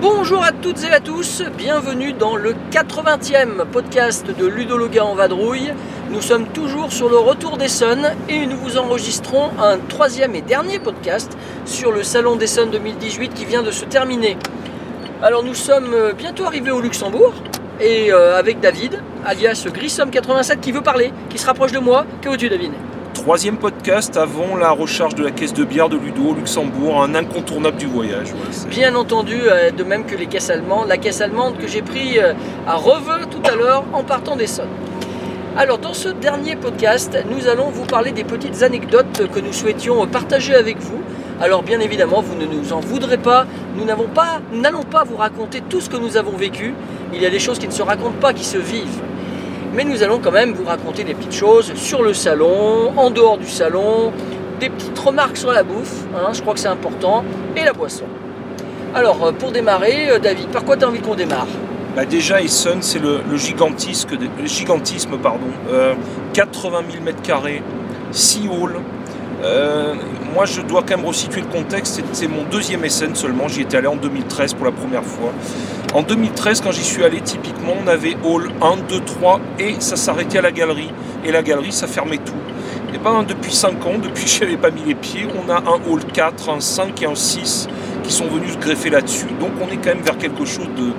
Bonjour à toutes et à tous, bienvenue dans le 80e podcast de Ludo le gars en vadrouille. Nous sommes toujours sur le retour d'Essonne et nous vous enregistrons un troisième et dernier podcast sur le Salon d'Essonne 2018 qui vient de se terminer. Alors nous sommes bientôt arrivés au Luxembourg et euh, avec David, alias Grissom87 qui veut parler, qui se rapproche de moi. Que veux-tu David? Troisième podcast avant la recharge de la caisse de bière de Ludo au Luxembourg, un incontournable du voyage. Bien entendu, euh, de même que les caisses allemandes, la caisse allemande que j'ai pris euh, à Reveux tout à l'heure en partant d'Essonne. Alors dans ce dernier podcast, nous allons vous parler des petites anecdotes que nous souhaitions partager avec vous. Alors bien évidemment, vous ne nous en voudrez pas, nous n'avons pas, n'allons pas vous raconter tout ce que nous avons vécu. Il y a des choses qui ne se racontent pas, qui se vivent. Mais nous allons quand même vous raconter des petites choses sur le salon, en dehors du salon, des petites remarques sur la bouffe, hein, je crois que c'est important, et la boisson. Alors, euh, pour démarrer, euh, David, par quoi tu as envie qu'on démarre? Bah déjà, Essonne, c'est le, gigantisme, pardon, euh, 80 000 mètres carrés, 6 halls. Euh, moi, je dois quand même resituer le contexte. C'est- mon deuxième Essen seulement. J'y étais allé en 2013 pour la première fois. En 2013, quand j'y suis allé, typiquement, on avait hall 1, 2, 3 et ça s'arrêtait à la galerie. Et la galerie, ça fermait tout. Et ben depuis 5 ans, depuis que je n'avais pas mis les pieds, on a un hall 4, un 5 et un 6 qui sont venus se greffer là-dessus. Donc on est quand même vers quelque chose de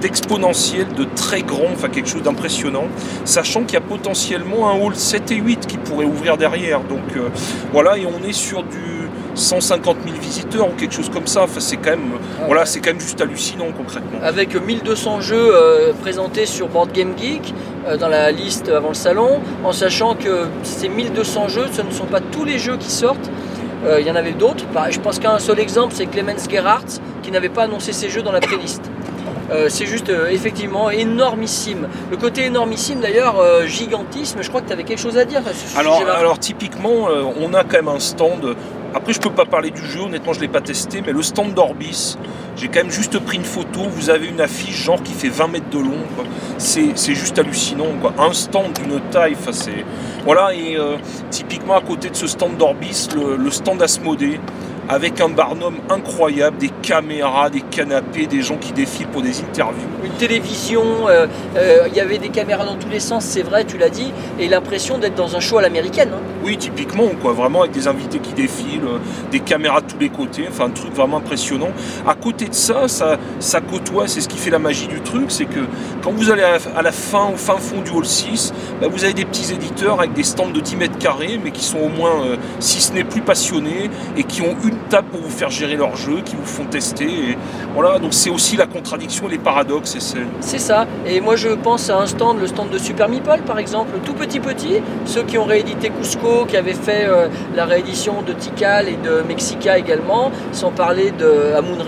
d'exponentiel, de très grand, enfin quelque chose d'impressionnant, sachant qu'il y a potentiellement un hall 7 et 8 qui pourrait ouvrir derrière. Donc euh, voilà, et on est sur du 150 000 visiteurs ou quelque chose comme ça. Enfin, c'est quand même, voilà, c'est quand même juste hallucinant concrètement. Avec 1200 jeux euh, présentés sur Board Game Geek euh, dans la liste avant le salon, en sachant que ces 1200 jeux, ce ne sont pas tous les jeux qui sortent. Il y en avait d'autres. Je pense qu'un seul exemple, c'est Clemens Gerhardt qui n'avait pas annoncé ses jeux dans la playlist. Euh, c'est juste euh, effectivement énormissime. Le côté énormissime d'ailleurs, euh, gigantisme, je crois que tu avais quelque chose à dire ce Alors, typiquement, on a quand même un stand. Après, je peux pas parler du jeu, honnêtement, je l'ai pas testé, mais le stand d'Orbis, j'ai quand même juste pris une photo. Vous avez une affiche genre qui fait 20 mètres de long. C'est juste hallucinant. Un stand d'une taille, c'est voilà. Et typiquement à côté de ce stand d'Orbis, le, le stand Asmodée. Avec un barnum incroyable, des caméras, des canapés, des gens qui défilent pour des interviews. une télévision, euh, euh, il y avait des caméras dans tous les sens, c'est vrai, tu l'as dit, et l'impression d'être dans un show à l'américaine. hein. Oui, typiquement, quoi, vraiment avec des invités qui défilent, euh, des caméras de tous les côtés, enfin un truc vraiment impressionnant. À côté de ça, ça, ça côtoie, c'est ce qui fait la magie du truc, c'est que quand vous allez à la, à la fin, au fin fond du hall 6, bah, vous avez des petits éditeurs avec des stands de 10 mètres carrés, mais qui sont au moins, si ce n'est plus passionnés, et qui ont une table pour vous faire gérer leur jeu, qui vous font tester. Et voilà, donc c'est aussi la contradiction et les paradoxes. Et c'est- C'est ça, et moi je pense à un stand, le stand de Super Meeple par exemple, tout petit petit, ceux qui ont réédité Cusco, qui avaient fait euh, la réédition de Tikal et de Mexica également, sans parler de Amunre.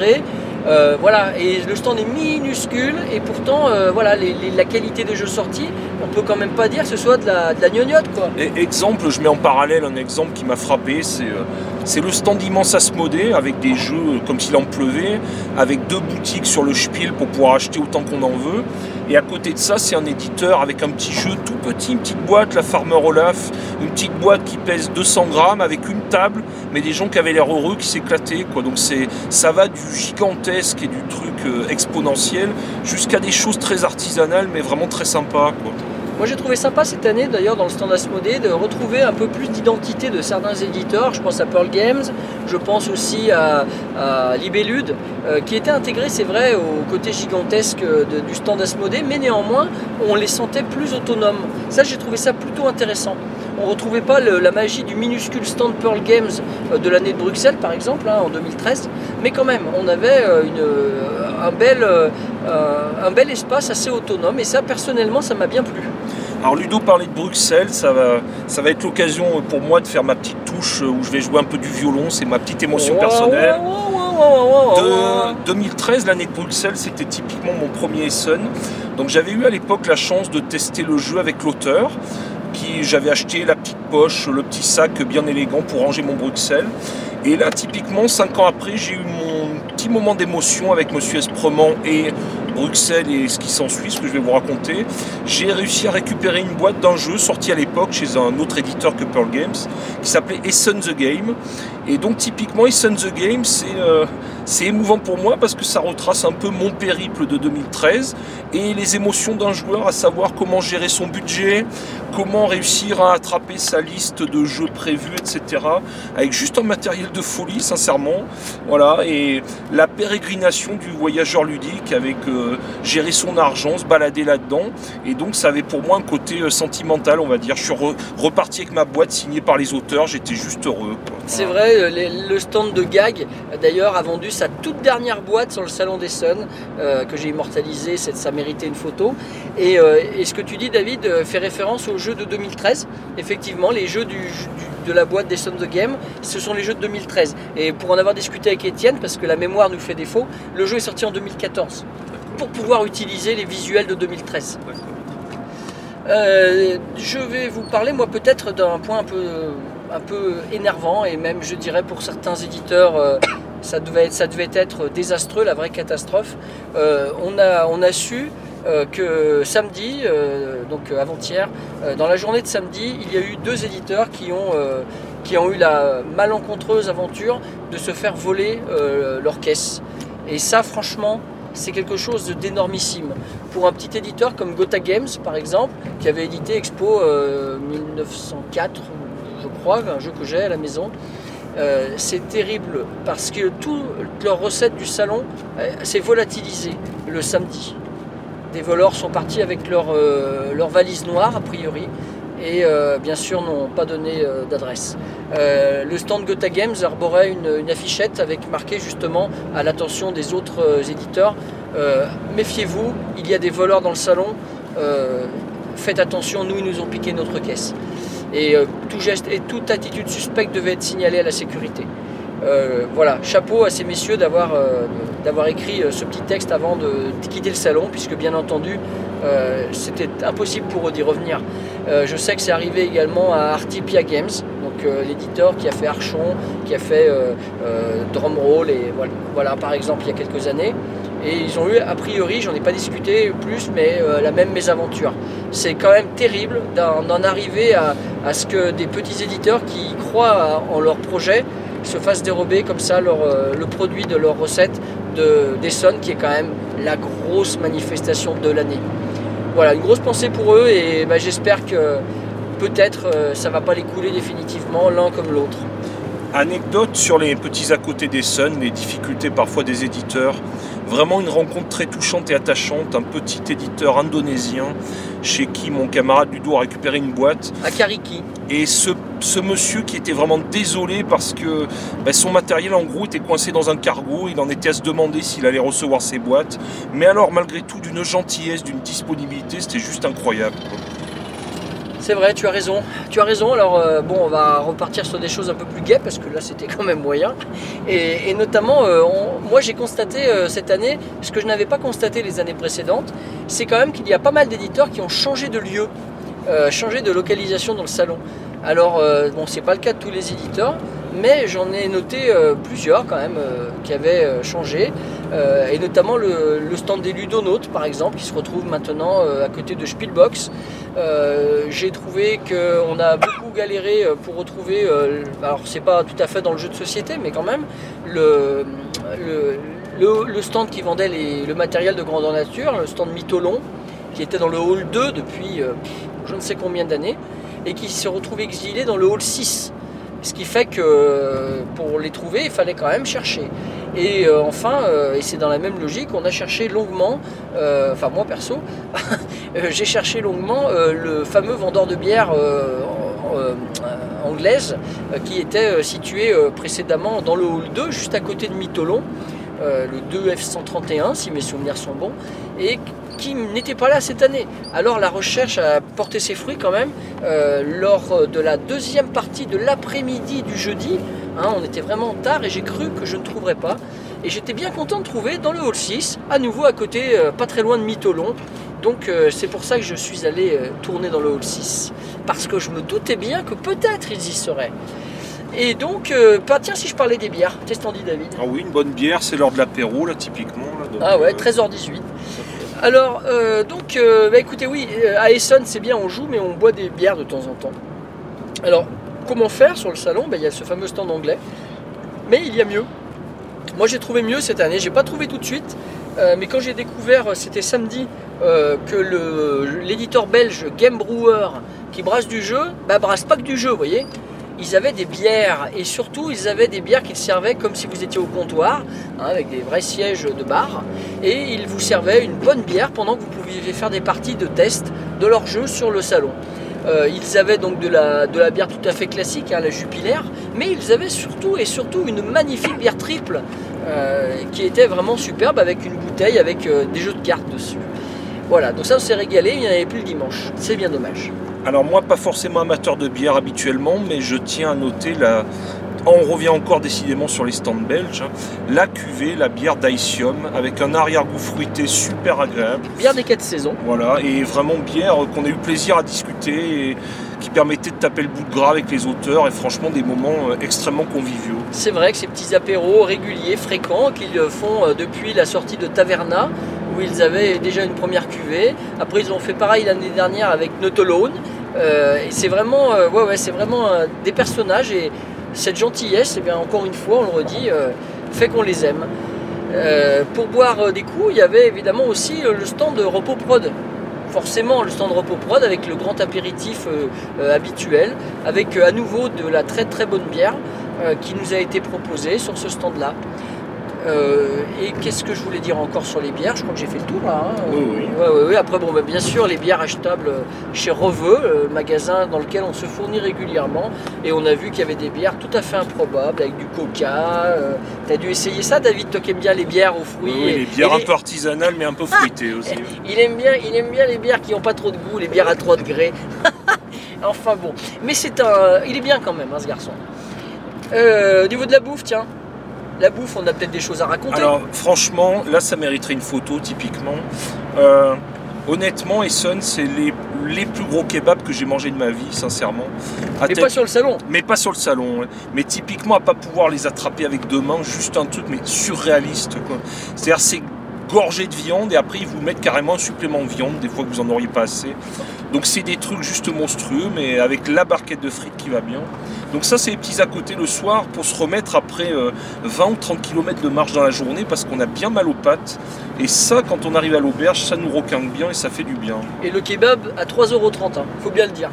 Euh, voilà, et le stand est minuscule, et pourtant, euh, voilà, les- les- la qualité des jeux sortis, on peut quand même pas dire que ce soit de la, de la gnognotte, quoi. Et exemple, je mets en parallèle un exemple qui m'a frappé, c'est euh, c'est le stand immense Asmodée avec des jeux comme s'il en pleuvait, avec deux boutiques sur le Spiel pour pouvoir acheter autant qu'on en veut. Et à côté de ça, c'est un éditeur avec un petit jeu tout petit, une petite boîte, la Farmer Olaf, une petite boîte qui pèse 200 grammes avec une table, mais des gens qui avaient l'air heureux, qui s'éclataient. Quoi. Donc c'est, ça va du gigantesque et du truc euh, exponentiel jusqu'à des choses très artisanales, mais vraiment très sympas. Quoi. Moi j'ai trouvé sympa cette année d'ailleurs dans le stand Asmodée de retrouver un peu plus d'identité de certains éditeurs. Je pense à Pearl Games, je pense aussi à, à Libellude, euh, qui étaient intégrés, c'est vrai, au côté gigantesque du stand Asmodée, mais néanmoins on les sentait plus autonomes. Ça j'ai trouvé ça plutôt intéressant. On ne retrouvait pas la magie du minuscule stand Pearl Games euh, de l'année de Bruxelles par exemple, hein, en 2013, mais quand même on avait euh, une, un, bel, euh, euh, un bel espace assez autonome et ça personnellement ça m'a bien plu. Alors Ludo parlait de Bruxelles, ça va, ça va être l'occasion pour moi de faire ma petite touche où je vais jouer un peu du violon, c'est ma petite émotion personnelle. wow, wow, wow, wow, wow, wow. De 2013, l'année de Bruxelles, c'était typiquement mon premier Essen. Donc j'avais eu à l'époque la chance de tester le jeu avec l'auteur, qui j'avais acheté la petite poche, le petit sac bien élégant pour ranger mon Bruxelles. Et là, typiquement, cinq ans après, j'ai eu mon petit moment d'émotion avec Monsieur Esprement et Bruxelles et ce qui s'ensuit, ce que je vais vous raconter. J'ai réussi à récupérer une boîte d'un jeu sorti à l'époque chez un autre éditeur que Pearl Games, qui s'appelait Essen the Game. Et donc typiquement, Essen the Game, c'est euh, émouvant pour moi parce que ça retrace un peu mon périple de 2013 et les émotions d'un joueur, à savoir comment gérer son budget, comment réussir à attraper sa liste de jeux prévus, etc. Avec juste un matériel de folie, sincèrement. Voilà, et la pérégrination du voyageur ludique avec euh, gérer son argent, se balader là-dedans. Et donc ça avait pour moi un côté euh, sentimental, on va dire. Je suis reparti avec ma boîte signée par les auteurs, j'étais juste heureux. C'est vrai, euh, le stand de Gag, d'ailleurs, a vendu sa toute dernière boîte sur le Salon des Suns, que j'ai immortalisé, ça méritait une photo. Et, et, ce que tu dis, David, fait référence aux jeux de 2013. Effectivement, les jeux du, de la boîte des Sons of Game, ce sont les jeux de 2013. Et pour en avoir discuté avec Étienne, parce que la mémoire nous fait défaut, le jeu est sorti en 2014 pour pouvoir utiliser les visuels de 2013. Euh, je vais vous parler, moi, peut-être d'un point un peu, un peu énervant et même, je dirais, pour certains éditeurs. Euh, ça devait, être, ça devait être désastreux, la vraie catastrophe. Euh, on, a, on a su euh, que samedi, euh, donc euh, avant-hier, dans la journée de samedi, il y a eu deux éditeurs qui ont, qui ont eu la malencontreuse aventure de se faire voler leur caisse. Et ça, franchement, c'est quelque chose d'énormissime. Pour un petit éditeur comme Gotha Games, par exemple, qui avait édité Expo 1904, je crois, un jeu que j'ai à la maison, c'est terrible parce que toute leur recette du salon s'est volatilisée le samedi des voleurs sont partis avec leur, euh, leur valise noire, a priori, et euh, bien sûr n'ont pas donné euh, d'adresse. le stand Gotha Games arborait une, affichette avec marqué justement à l'attention des autres éditeurs Méfiez-vous, il y a des voleurs dans le salon, faites attention, nous ils nous ont piqué notre caisse. Et tout geste et toute attitude suspecte devait être signalée à la sécurité. Voilà, chapeau à ces messieurs d'avoir d'avoir écrit euh, ce petit texte avant de quitter le salon, puisque bien entendu, euh, c'était impossible pour eux d'y revenir. Euh, je sais que c'est arrivé également à Artipia Games, donc l'éditeur qui a fait Archon, qui a fait Drumroll, et voilà, par exemple, il y a quelques années. Et ils ont eu, a priori, j'en ai pas discuté plus, mais la même mésaventure. C'est quand même terrible d'en arriver à, ce que des petits éditeurs qui croient en leur projet se fassent dérober comme ça leur, le produit de leur recette de d'Essonne, qui est quand même la grosse manifestation de l'année. Voilà, une grosse pensée pour eux et bah, j'espère que peut-être euh, ça va pas les couler définitivement l'un comme l'autre. Anecdote sur les petits à côté d'Essonne, les difficultés parfois des éditeurs. Vraiment une rencontre très touchante et attachante. Un petit éditeur indonésien chez qui mon camarade Ludo a récupéré une boîte. À Kariki. Et ce, monsieur qui était vraiment désolé parce que ben, son matériel en gros était coincé dans un cargo. Il en était à se demander s'il allait recevoir ses boîtes. Mais alors malgré tout d'une gentillesse, d'une disponibilité, c'était juste incroyable. C'est vrai, tu as raison. Tu as raison. Alors, euh, bon, on va repartir sur des choses un peu plus gaies parce que là, c'était quand même moyen. Et, notamment, euh, moi, j'ai constaté euh, cette année, ce que je n'avais pas constaté les années précédentes, c'est quand même qu'il y a pas mal d'éditeurs qui ont changé de lieu, changé de localisation dans le salon. Alors, bon, c'est pas le cas de tous les éditeurs, mais j'en ai noté plusieurs quand même qui avaient changé. et notamment le, stand des Ludonautes, par exemple, qui se retrouve maintenant à côté de Spielbox. Euh, j'ai trouvé qu'on a beaucoup galéré euh, pour retrouver, euh, alors c'est pas tout à fait dans le jeu de société, mais quand même, le, le, stand qui vendait le matériel de grandeur nature, le stand Mytholon, qui était dans le hall 2 depuis je ne sais combien d'années, et qui se retrouve exilé dans le hall 6. Ce qui fait que pour les trouver, il fallait quand même chercher. Et euh, enfin, euh, et c'est dans la même logique, on a cherché longuement, euh, enfin moi perso, j'ai cherché longuement le fameux vendeur de bière anglaise qui était situé précédemment dans le hall 2, juste à côté de Mytholon, le 2F131 si mes souvenirs sont bons, et qui n'était pas là cette année. Alors la recherche a porté ses fruits quand même lors de la deuxième partie de l'après-midi du jeudi. Hein, on était vraiment tard et j'ai cru que je ne trouverais pas. Et j'étais bien content de trouver dans le hall 6, à nouveau à côté, euh, pas très loin de Mytholon. Donc euh, c'est pour ça que je suis allé euh, tourner dans le hall 6. Parce que je me doutais bien que peut-être ils y seraient. Et donc, euh, bah, tiens, si je parlais des bières, qu'est-ce que t'en dis David? Ah oui, une bonne bière, c'est l'heure de l'apéro, là, typiquement. là, donc, Ah ouais, euh, 13h18. Alors, euh, donc, euh, bah, écoutez, oui, euh, à Essonne, c'est bien, on joue, mais on boit des bières de temps en temps. Alors, comment faire sur le salon? Bah, Il y a ce fameux stand anglais, mais il y a mieux. Moi, j'ai trouvé mieux cette année. J'ai pas trouvé tout de suite, mais quand j'ai découvert, c'était samedi, que l'éditeur belge Game Brewer, qui brasse du jeu, bah, brasse pas que du jeu, vous voyez ils avaient des bières et surtout ils avaient des bières qu'ils servaient comme si vous étiez au comptoir hein, avec des vrais sièges de bar et ils vous servaient une bonne bière pendant que vous pouviez faire des parties de test de leur jeu sur le salon. Euh, ils avaient donc de la, bière tout à fait classique, hein, la Jupiler, mais ils avaient surtout et surtout une magnifique bière triple euh, qui était vraiment superbe avec une bouteille avec euh, des jeux de cartes dessus. Voilà, donc ça on s'est régalé, il n'y en avait plus le dimanche. C'est bien dommage. Alors moi, pas forcément amateur de bière habituellement, mais je tiens à noter la... On revient encore décidément sur les stands belges. hein. La cuvée, la bière d'Aicium, avec un arrière-goût fruité super agréable. Bière des quatre saisons. Voilà, et vraiment bière qu'on a eu plaisir à discuter et qui permettait de taper le bout de gras avec les auteurs et franchement des moments euh, extrêmement conviviaux. C'est vrai que ces petits apéros réguliers, fréquents, qu'ils font euh, depuis la sortie de Taverna, ils avaient déjà une première cuvée. Après, ils ont fait pareil l'année dernière avec Notolone. Euh, c'est vraiment, euh, ouais, ouais, c'est vraiment des personnages et cette gentillesse, eh bien, encore une fois, on le redit, euh, fait qu'on les aime. Pour boire des coups, il y avait évidemment aussi le stand de Repos Prod. Forcément, le stand Repos Prod avec le grand apéritif habituel, avec à nouveau de la très très bonne bière qui nous a été proposée sur ce stand-là. Euh, et qu'est-ce que je voulais dire encore sur les bières? Je crois que j'ai fait le tour là. hein. Oui, oui. Ouais, ouais, ouais. Après, bon, bah, bien sûr, les bières achetables chez Reveux, le magasin dans lequel on se fournit régulièrement. Et on a vu qu'il y avait des bières tout à fait improbables avec du coca. euh, T'as dû essayer ça, David, toi qui aimes bien les bières aux fruits. Oui, et- les bières et un les- peu artisanales mais un peu fruitées aussi. il aime bien, il aime bien les bières qui n'ont pas trop de goût, les bières à 3 degrés. enfin bon, mais c'est un, il est bien quand même, hein, ce garçon. Euh, au niveau de la bouffe, tiens, la bouffe, on a peut-être des choses à raconter. Alors franchement, là ça mériterait une photo typiquement. Euh, honnêtement, Essonne, c'est les, les plus gros kebabs que j'ai mangé de ma vie, sincèrement. À mais tel- pas sur le salon. mais pas sur le salon. Mais typiquement à pas pouvoir les attraper avec deux mains, juste un truc mais surréaliste. quoi. C'est-à-dire c'est gorgé de viande et après ils vous mettent carrément un supplément de viande, des fois que vous en auriez pas assez. Donc c'est des trucs juste monstrueux, mais avec la barquette de frites qui va bien. Donc ça c'est les petits à côté le soir pour se remettre après euh, 20 ou 30 km de marche dans la journée parce qu'on a bien mal aux pattes. Et ça quand on arrive à l'auberge, ça nous roquinque bien et ça fait du bien. Et le kebab à 3,30€, hein, faut bien le dire.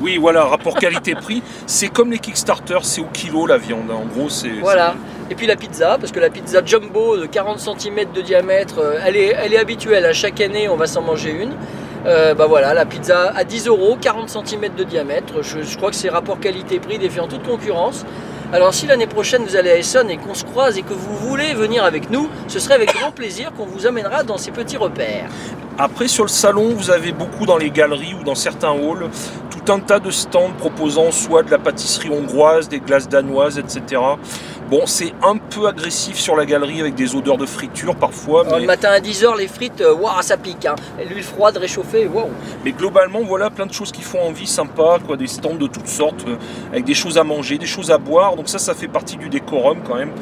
Oui voilà, rapport qualité-prix, c'est comme les Kickstarter, c'est au kilo la viande. hein. En gros c'est... Voilà. Et puis la pizza, parce que la pizza jumbo de 40 cm de diamètre, euh, elle est, elle est habituelle. À chaque année, on va s'en manger une. Euh, bah voilà, la pizza à 10 euros, 40 cm de diamètre. Je, je crois que c'est rapport qualité-prix défiant toute concurrence. Alors si l'année prochaine vous allez à Essonne et qu'on se croise et que vous voulez venir avec nous, ce serait avec grand plaisir qu'on vous amènera dans ces petits repères. Après, sur le salon, vous avez beaucoup dans les galeries ou dans certains halls, tout un tas de stands proposant soit de la pâtisserie hongroise, des glaces danoises, etc. Bon, c'est un peu agressif sur la galerie avec des odeurs de friture parfois, le mais, matin à 10h, les frites, euh, waouh, ça pique. Hein. L'huile froide réchauffée, waouh. mais globalement, voilà plein de choses qui font envie, sympa, quoi, des stands de toutes sortes, euh, avec des choses à manger, des choses à boire. Donc ça, ça fait partie du décorum quand même.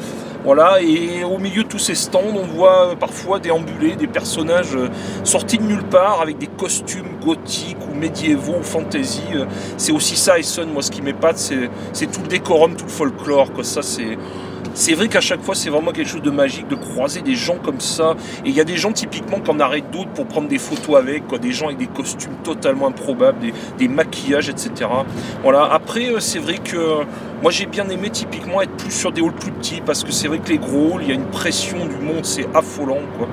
Voilà, et au milieu de tous ces stands, on voit euh, parfois déambuler des personnages euh, sortis de nulle part avec des costumes gothiques ou médiévaux ou fantasy. Euh, C'est aussi ça, Essonne, moi ce qui m'épate, c'est tout le décorum, tout le folklore. Quoi. Ça, c'est. C'est vrai qu'à chaque fois, c'est vraiment quelque chose de magique de croiser des gens comme ça. Et il y a des gens typiquement qui en arrêtent d'autres pour prendre des photos avec, quoi. des gens avec des costumes totalement improbables, des, des maquillages, etc. Voilà. Après, c'est vrai que moi j'ai bien aimé typiquement être plus sur des halls plus petits parce que c'est vrai que les gros halls, il y a une pression du monde, c'est affolant. Quoi.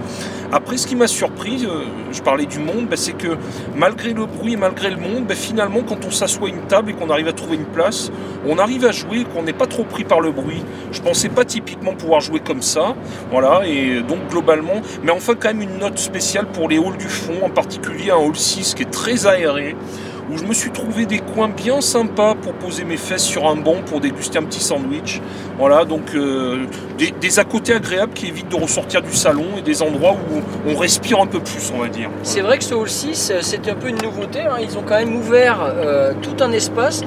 Après, ce qui m'a surpris, euh, je parlais du monde, bah, c'est que malgré le bruit et malgré le monde, bah, finalement, quand on s'assoit à une table et qu'on arrive à trouver une place, on arrive à jouer qu'on n'est pas trop pris par le bruit. Je pensais pas typiquement pouvoir jouer comme ça, voilà, et donc globalement, mais enfin quand même une note spéciale pour les halls du fond, en particulier un hall 6 qui est très aéré, où je me suis trouvé des coins bien sympas pour poser mes fesses sur un banc pour déguster un petit sandwich. Voilà, donc euh, des, à côté agréables qui évitent de ressortir du salon et des endroits où on respire un peu plus, on va dire. C'est vrai que ce Hall 6, c'était un peu une nouveauté. Hein. Ils ont quand même ouvert euh, tout un espace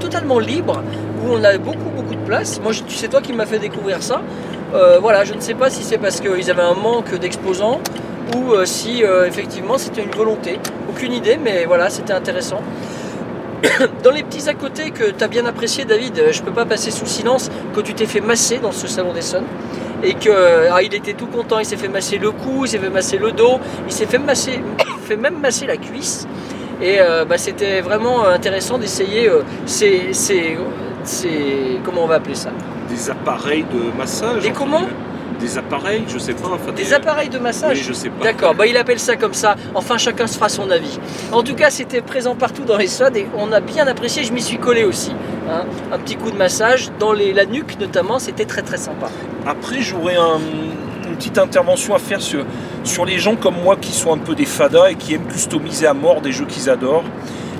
totalement libre où on a beaucoup, beaucoup de place. Moi, c'est toi qui m'as fait découvrir ça. Euh, voilà, je ne sais pas si c'est parce qu'ils avaient un manque d'exposants ou euh, si effectivement c'était une volonté. Aucune idée, mais voilà, c'était intéressant. dans les petits à côté que tu as bien apprécié, David, je peux pas passer sous silence que tu t'es fait masser dans ce salon des Sons et que ah, il était tout content. Il s'est fait masser le cou, il s'est fait masser le dos, il s'est fait masser, fait même masser la cuisse. Et euh, bah, c'était vraiment intéressant d'essayer euh, ces, ces, ces, comment on va appeler ça? Des appareils de massage. Des comment? Des appareils, je sais pas. Enfin, des, appareils de massage Oui, je sais pas. D'accord, bah, il appelle ça comme ça. Enfin, chacun se fera son avis. En tout cas, c'était présent partout dans les sods et on a bien apprécié. Je m'y suis collé aussi. Hein. Un petit coup de massage dans les, la nuque notamment, c'était très très sympa. Après, j'aurais une petite intervention à faire sur, sur les gens comme moi qui sont un peu des fadas et qui aiment customiser à mort des jeux qu'ils adorent.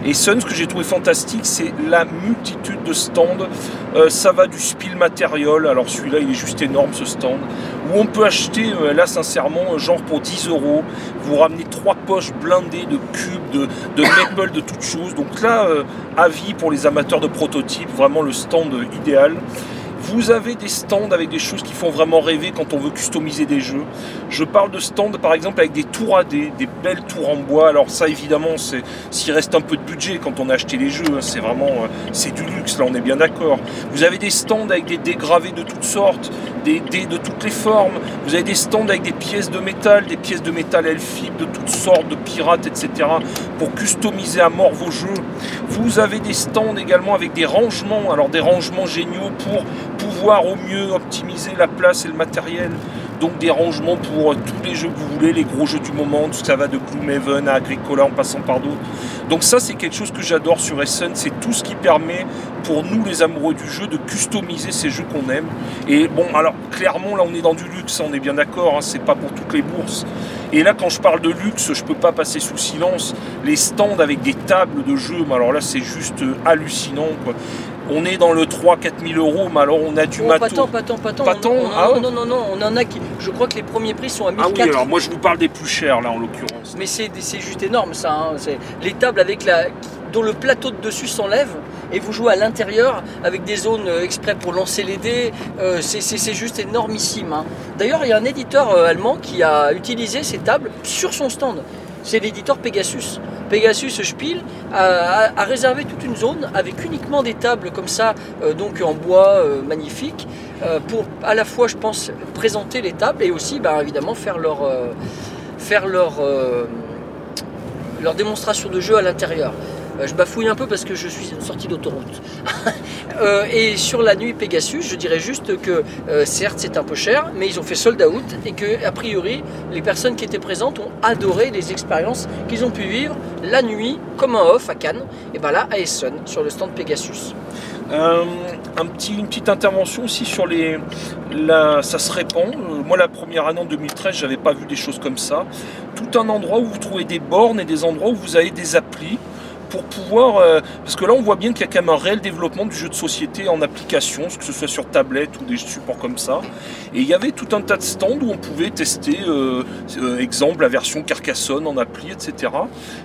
Et Sun, ce que j'ai trouvé fantastique, c'est la multitude de stands. Euh, ça va du Spiel Material, alors celui-là il est juste énorme ce stand, où on peut acheter, euh, là sincèrement, genre pour 10 euros, vous ramenez trois poches blindées de cubes, de, de maple, de toutes choses. Donc là, euh, avis pour les amateurs de prototypes, vraiment le stand idéal. Vous avez des stands avec des choses qui font vraiment rêver quand on veut customiser des jeux. Je parle de stands par exemple avec des tours AD, des belles tours en bois. Alors ça évidemment, c'est s'il reste un peu de budget quand on a acheté les jeux, hein, c'est vraiment euh, c'est du luxe là, on est bien d'accord. Vous avez des stands avec des dégravés de toutes sortes, des dés de toutes les formes. Vous avez des stands avec des pièces de métal, des pièces de métal elfiques de toutes sortes, de pirates, etc. pour customiser à mort vos jeux. Vous avez des stands également avec des rangements, alors des rangements géniaux pour pouvoir au mieux optimiser la place et le matériel. Donc des rangements pour euh, tous les jeux que vous voulez, les gros jeux du moment, tout ça va de Gloomhaven à Agricola en passant par d'autres. Donc ça c'est quelque chose que j'adore sur Essen, c'est tout ce qui permet pour nous les amoureux du jeu de customiser ces jeux qu'on aime. Et bon alors clairement là on est dans du luxe, on est bien d'accord, hein, c'est pas pour toutes les bourses. Et là quand je parle de luxe, je peux pas passer sous silence les stands avec des tables de jeux, mais alors là c'est juste euh, hallucinant quoi on est dans le 3-4 000 euros, mais alors on a du oh, matos. Pas tant, pas tant, pas tant. Pas tant ah non, non, non, on en a qui. Je crois que les premiers prix sont à 1004. Ah oui, alors moi je vous parle des plus chers là en l'occurrence. Mais c'est juste énorme ça. Hein. Les tables avec la dont le plateau de dessus s'enlève et vous jouez à l'intérieur avec des zones euh, exprès pour lancer les dés. Euh, c'est juste énormissime. Hein. D'ailleurs, il y a un éditeur euh, allemand qui a utilisé ces tables sur son stand. C'est l'éditeur Pegasus. Pegasus Spiel a, réservé toute une zone avec uniquement des tables comme ça, euh, donc en bois euh, magnifique, euh, pour à la fois, je pense, présenter les tables et aussi, bah, évidemment, faire leur, démonstration de jeu à l'intérieur. Je bafouille un peu parce que je suis sorti d'autoroute. Euh, et sur la nuit Pegasus, je dirais juste que euh, certes c'est un peu cher, mais ils ont fait sold out et que a priori les personnes qui étaient présentes ont adoré les expériences qu'ils ont pu vivre la nuit comme un off à Cannes et ben là à Essen sur le stand Pegasus. Euh, une petite intervention aussi sur les. ça se répand. moi, la première année en 2013, j'avais pas vu des choses comme ça. Tout un endroit où vous trouvez des bornes et des endroits où vous avez des applis pour pouvoir. Euh, parce que là, on voit bien qu'il y a quand même un réel développement du jeu de société en application, que ce soit sur tablette ou des supports comme ça. Et il y avait tout un tas de stands où on pouvait tester, euh, euh, exemple, la version Carcassonne en appli, etc.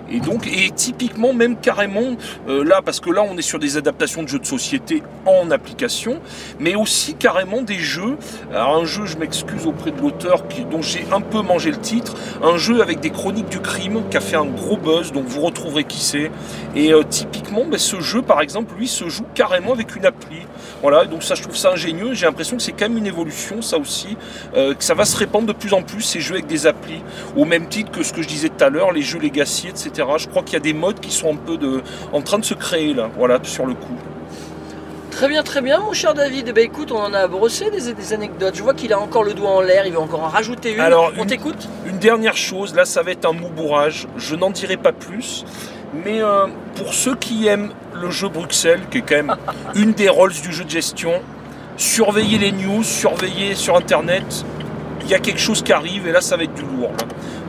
Et donc, et typiquement, même carrément, là, parce que là, on est sur des adaptations de jeux de société en application, mais aussi carrément des jeux. Alors, un jeu, je m'excuse auprès de l'auteur dont j'ai un peu mangé le titre, un jeu avec des chroniques du crime qui a fait un gros buzz, donc vous retrouverez qui c'est. Et euh, typiquement, ben, ce jeu, par exemple, lui, se joue carrément avec une appli. Voilà, donc ça, je trouve ça ingénieux. J'ai l'impression que c'est quand même une évolution, ça aussi, euh, que ça va se répandre de plus en plus, ces jeux avec des applis. Au même titre que ce que je disais tout à l'heure, les jeux Legacy, etc. Je crois qu'il y a des modes qui sont un peu de, en train de se créer, là, voilà, sur le coup. Très bien, très bien, mon cher David. Eh ben, écoute, on en a brossé des, anecdotes. Je vois qu'il a encore le doigt en l'air, il va encore en rajouter une. Alors, on t'écoute Une dernière chose, là, ça va être un mou bourrage. Je n'en dirai pas plus. Mais euh, pour ceux qui aiment le jeu Bruxelles, qui est quand même une des rôles du jeu de gestion, surveillez les news, surveillez sur Internet. Il y a quelque chose qui arrive et là, ça va être du lourd.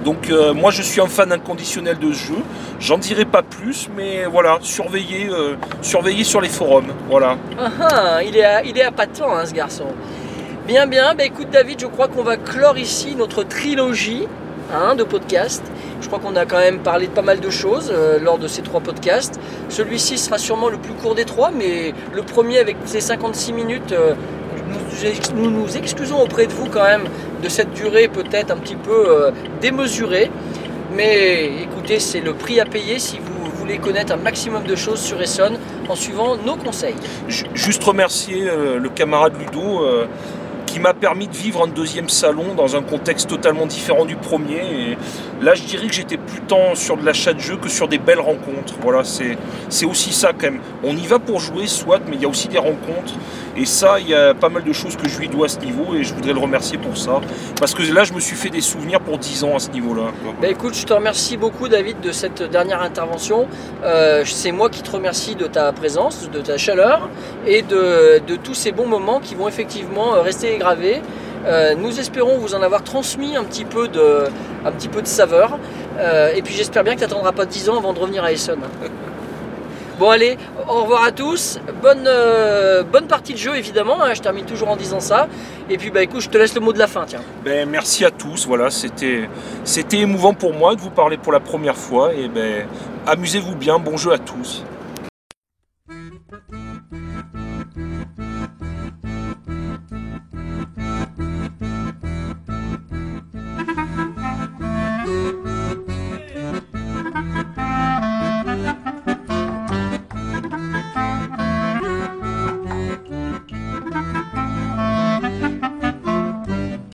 Donc euh, moi je suis un fan inconditionnel de ce jeu. J'en dirai pas plus, mais voilà, surveillez, euh, surveillez sur les forums. Voilà. Ah, ah, il est à, il est temps, hein, ce garçon. Bien, bien. Bah, écoute, David, je crois qu'on va clore ici notre trilogie hein, de podcasts. Je crois qu'on a quand même parlé de pas mal de choses euh, lors de ces trois podcasts. Celui-ci sera sûrement le plus court des trois, mais le premier avec ses 56 minutes, euh, nous, nous excusons auprès de vous quand même de cette durée peut-être un petit peu euh, démesurée. Mais écoutez, c'est le prix à payer si vous voulez connaître un maximum de choses sur Essonne en suivant nos conseils. Ju- Juste remercier le camarade Ludo qui m'a permis de vivre un deuxième salon dans un contexte totalement différent du premier. Et là, je dirais que j'étais plus tant sur de l'achat de jeux que sur des belles rencontres. Voilà, c'est aussi ça quand même. On y va pour jouer, soit, mais il y a aussi des rencontres. Et ça, il y a pas mal de choses que je lui dois à ce niveau et je voudrais le remercier pour ça. Parce que là, je me suis fait des souvenirs pour 10 ans à ce niveau-là. Bah écoute, je te remercie beaucoup David de cette dernière intervention. Euh, c'est moi qui te remercie de ta présence, de ta chaleur et de, de tous ces bons moments qui vont effectivement euh, rester Euh, nous espérons vous en avoir transmis un petit peu de, un petit peu de saveur. Euh, et puis j'espère bien que tu n'attendras pas 10 ans avant de revenir à Essonne. Bon allez, au revoir à tous. Bonne, euh, bonne partie de jeu évidemment, hein, je termine toujours en disant ça. Et puis bah écoute, je te laisse le mot de la fin, tiens. Ben, merci à tous. Voilà, c'était émouvant pour moi de vous parler pour la première fois. Et ben, amusez-vous bien. Bon jeu à tous.